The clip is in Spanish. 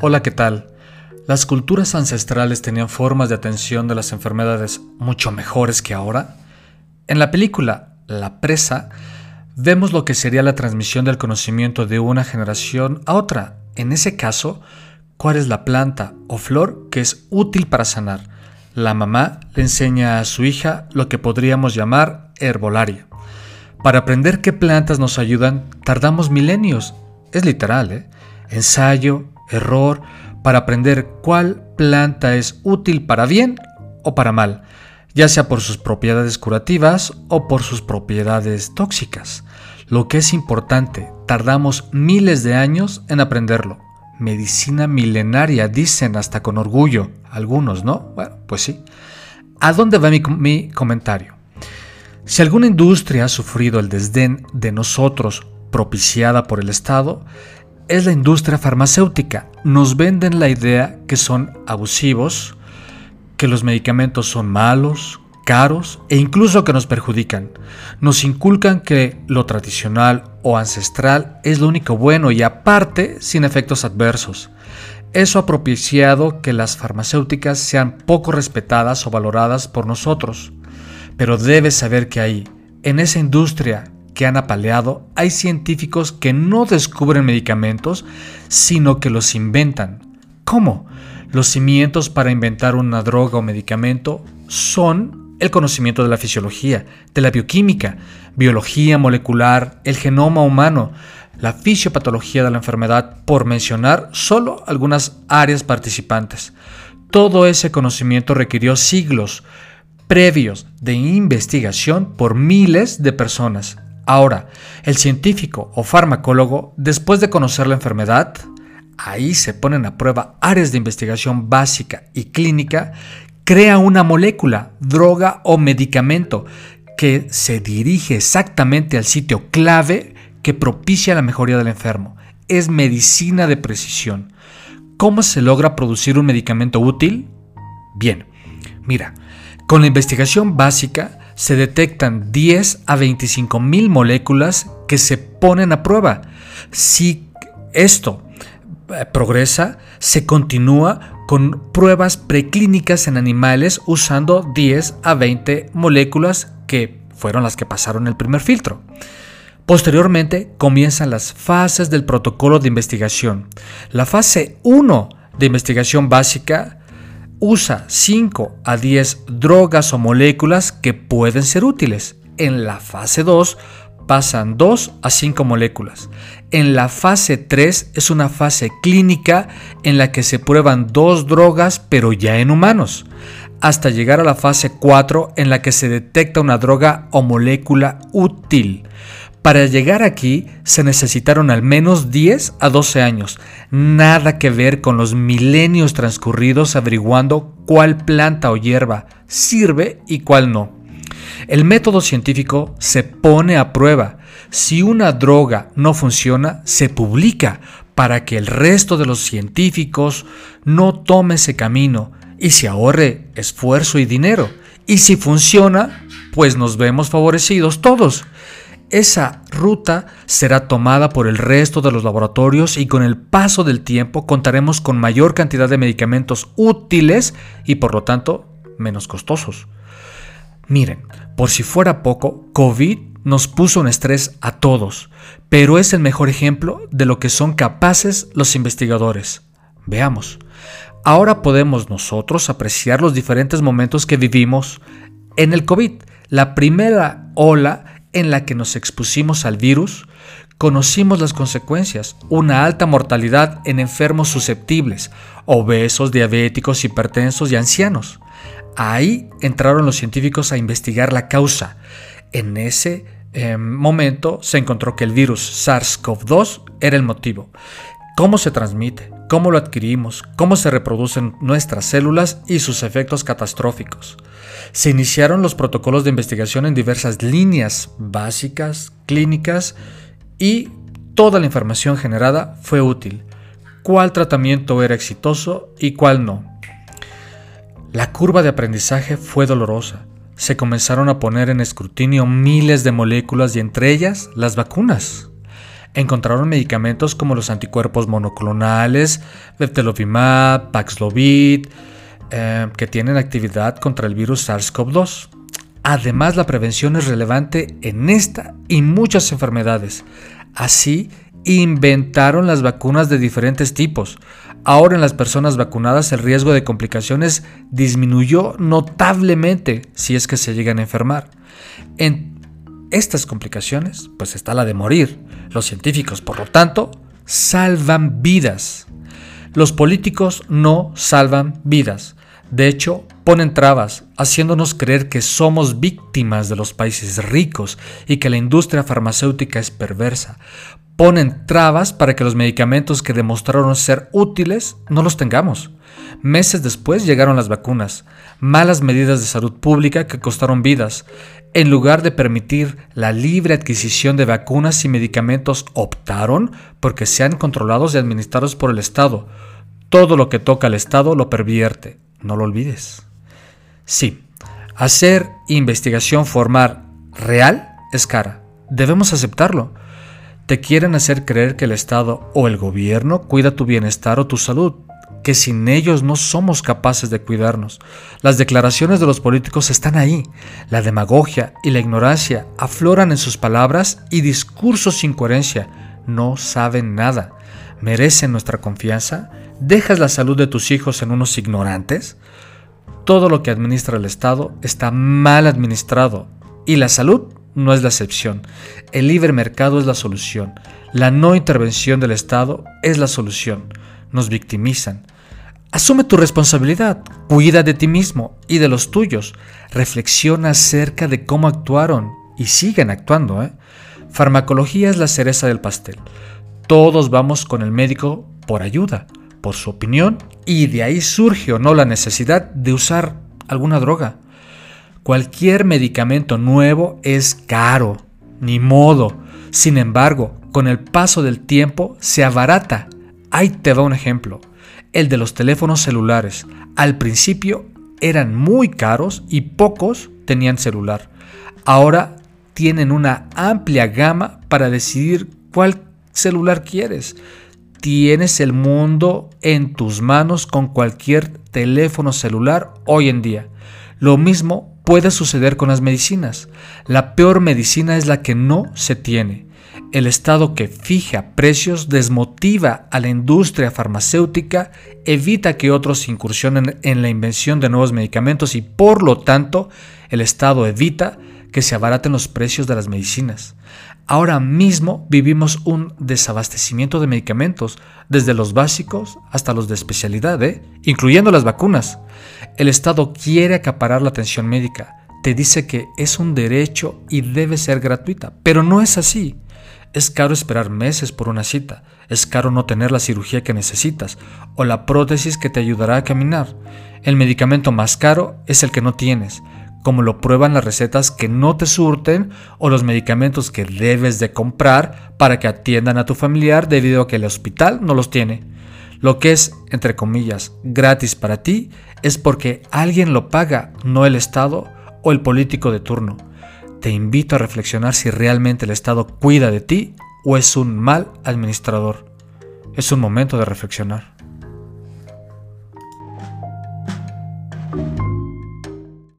Hola, ¿qué tal? ¿Las culturas ancestrales tenían formas de atención de las enfermedades mucho mejores que ahora? En la película La presa vemos lo que sería la transmisión del conocimiento de una generación a otra. En ese caso, ¿cuál es la planta o flor que es útil para sanar? La mamá le enseña a su hija lo que podríamos llamar herbolaria. Para aprender qué plantas nos ayudan, tardamos milenios. Es literal, ¿eh? Ensayo, error, para aprender cuál planta es útil para bien o para mal, ya sea por sus propiedades curativas o por sus propiedades tóxicas. Lo que es importante, tardamos miles de años en aprenderlo. Medicina milenaria, dicen hasta con orgullo, algunos, ¿no? Bueno, pues sí. ¿A dónde va mi, mi comentario? Si alguna industria ha sufrido el desdén de nosotros propiciada por el Estado, es la industria farmacéutica. Nos venden la idea que son abusivos, que los medicamentos son malos, caros e incluso que nos perjudican. Nos inculcan que lo tradicional o ancestral es lo único bueno y aparte sin efectos adversos. Eso ha propiciado que las farmacéuticas sean poco respetadas o valoradas por nosotros. Pero debes saber que ahí, en esa industria que han apaleado, hay científicos que no descubren medicamentos, sino que los inventan. ¿Cómo? Los cimientos para inventar una droga o medicamento son el conocimiento de la fisiología, de la bioquímica, biología molecular, el genoma humano, la fisiopatología de la enfermedad, por mencionar solo algunas áreas participantes. Todo ese conocimiento requirió siglos previos de investigación por miles de personas, Ahora, el científico o farmacólogo, después de conocer la enfermedad, ahí se ponen a prueba áreas de investigación básica y clínica, crea una molécula, droga o medicamento que se dirige exactamente al sitio clave que propicia la mejoría del enfermo. Es medicina de precisión. ¿Cómo se logra producir un medicamento útil? Bien, mira, con la investigación básica se detectan 10 a 25 mil moléculas que se ponen a prueba. Si esto eh, progresa, se continúa con pruebas preclínicas en animales usando 10 a 20 moléculas que fueron las que pasaron el primer filtro. Posteriormente comienzan las fases del protocolo de investigación. La fase 1 de investigación básica usa 5 a 10 drogas o moléculas que pueden ser útiles. En la fase 2 pasan 2 a 5 moléculas. En la fase 3 es una fase clínica en la que se prueban dos drogas pero ya en humanos, hasta llegar a la fase 4 en la que se detecta una droga o molécula útil. Para llegar aquí se necesitaron al menos 10 a 12 años, nada que ver con los milenios transcurridos averiguando cuál planta o hierba sirve y cuál no. El método científico se pone a prueba. Si una droga no funciona, se publica para que el resto de los científicos no tome ese camino y se ahorre esfuerzo y dinero. Y si funciona, pues nos vemos favorecidos todos. Esa ruta será tomada por el resto de los laboratorios y con el paso del tiempo contaremos con mayor cantidad de medicamentos útiles y por lo tanto menos costosos. Miren, por si fuera poco, COVID nos puso un estrés a todos, pero es el mejor ejemplo de lo que son capaces los investigadores. Veamos. Ahora podemos nosotros apreciar los diferentes momentos que vivimos en el COVID. La primera ola en la que nos expusimos al virus, conocimos las consecuencias, una alta mortalidad en enfermos susceptibles, obesos, diabéticos, hipertensos y ancianos. Ahí entraron los científicos a investigar la causa. En ese em, momento se encontró que el virus SARS-CoV-2 era el motivo. ¿Cómo se transmite? ¿Cómo lo adquirimos? ¿Cómo se reproducen nuestras células y sus efectos catastróficos? Se iniciaron los protocolos de investigación en diversas líneas básicas, clínicas y toda la información generada fue útil. ¿Cuál tratamiento era exitoso y cuál no? La curva de aprendizaje fue dolorosa. Se comenzaron a poner en escrutinio miles de moléculas y entre ellas las vacunas. Encontraron medicamentos como los anticuerpos monoclonales, Beftelovimab, Paxlovid, eh, que tienen actividad contra el virus SARS-CoV-2. Además, la prevención es relevante en esta y muchas enfermedades. Así, inventaron las vacunas de diferentes tipos. Ahora en las personas vacunadas el riesgo de complicaciones disminuyó notablemente si es que se llegan a enfermar. En estas complicaciones, pues está la de morir. Los científicos, por lo tanto, salvan vidas. Los políticos no salvan vidas. De hecho, ponen trabas, haciéndonos creer que somos víctimas de los países ricos y que la industria farmacéutica es perversa ponen trabas para que los medicamentos que demostraron ser útiles no los tengamos. Meses después llegaron las vacunas, malas medidas de salud pública que costaron vidas. En lugar de permitir la libre adquisición de vacunas y medicamentos, optaron porque sean controlados y administrados por el Estado. Todo lo que toca al Estado lo pervierte, no lo olvides. Sí, hacer investigación formal real es cara. Debemos aceptarlo. Te quieren hacer creer que el Estado o el gobierno cuida tu bienestar o tu salud, que sin ellos no somos capaces de cuidarnos. Las declaraciones de los políticos están ahí. La demagogia y la ignorancia afloran en sus palabras y discursos sin coherencia. No saben nada. ¿Merecen nuestra confianza? ¿Dejas la salud de tus hijos en unos ignorantes? Todo lo que administra el Estado está mal administrado y la salud no es la excepción. El libre mercado es la solución. La no intervención del Estado es la solución. Nos victimizan. Asume tu responsabilidad, cuida de ti mismo y de los tuyos. Reflexiona acerca de cómo actuaron y siguen actuando. ¿eh? Farmacología es la cereza del pastel. Todos vamos con el médico por ayuda, por su opinión, y de ahí surge o no la necesidad de usar alguna droga. Cualquier medicamento nuevo es caro, ni modo. Sin embargo, con el paso del tiempo se abarata. Ahí te va un ejemplo. El de los teléfonos celulares. Al principio eran muy caros y pocos tenían celular. Ahora tienen una amplia gama para decidir cuál celular quieres. Tienes el mundo en tus manos con cualquier teléfono celular hoy en día. Lo mismo puede suceder con las medicinas. La peor medicina es la que no se tiene. El Estado que fija precios desmotiva a la industria farmacéutica, evita que otros incursionen en la invención de nuevos medicamentos y por lo tanto el Estado evita que se abaraten los precios de las medicinas. Ahora mismo vivimos un desabastecimiento de medicamentos, desde los básicos hasta los de especialidad, ¿eh? incluyendo las vacunas. El Estado quiere acaparar la atención médica, te dice que es un derecho y debe ser gratuita, pero no es así. Es caro esperar meses por una cita, es caro no tener la cirugía que necesitas o la prótesis que te ayudará a caminar. El medicamento más caro es el que no tienes, como lo prueban las recetas que no te surten o los medicamentos que debes de comprar para que atiendan a tu familiar debido a que el hospital no los tiene. Lo que es, entre comillas, gratis para ti es porque alguien lo paga, no el Estado o el político de turno. Te invito a reflexionar si realmente el Estado cuida de ti o es un mal administrador. Es un momento de reflexionar.